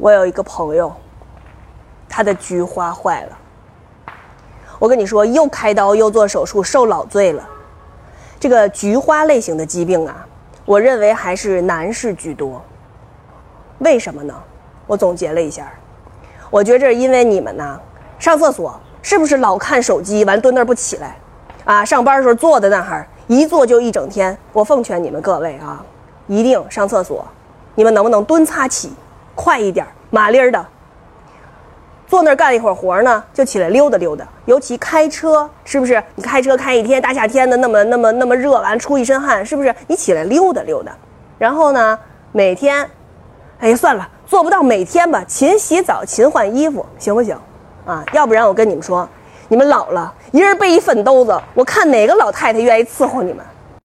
我有一个朋友，他的菊花坏了。我跟你说，又开刀又做手术，受老罪了。这个菊花类型的疾病啊，我认为还是男士居多。为什么呢？我总结了一下，我觉着因为你们呢，上厕所是不是老看手机，完蹲那儿不起来，啊，上班的时候坐在那儿，一坐就一整天。我奉劝你们各位啊，一定上厕所，你们能不能蹲擦起？快一点，麻利儿的。坐那儿干一会儿活呢，就起来溜达溜达。尤其开车，是不是？你开车开一天，大夏天的那么那么那么热，完出一身汗，是不是？你起来溜达溜达。然后呢，每天，哎呀，算了，做不到每天吧。勤洗澡，勤换衣服，行不行？啊，要不然我跟你们说，你们老了，一人背一粪兜子，我看哪个老太太愿意伺候你们。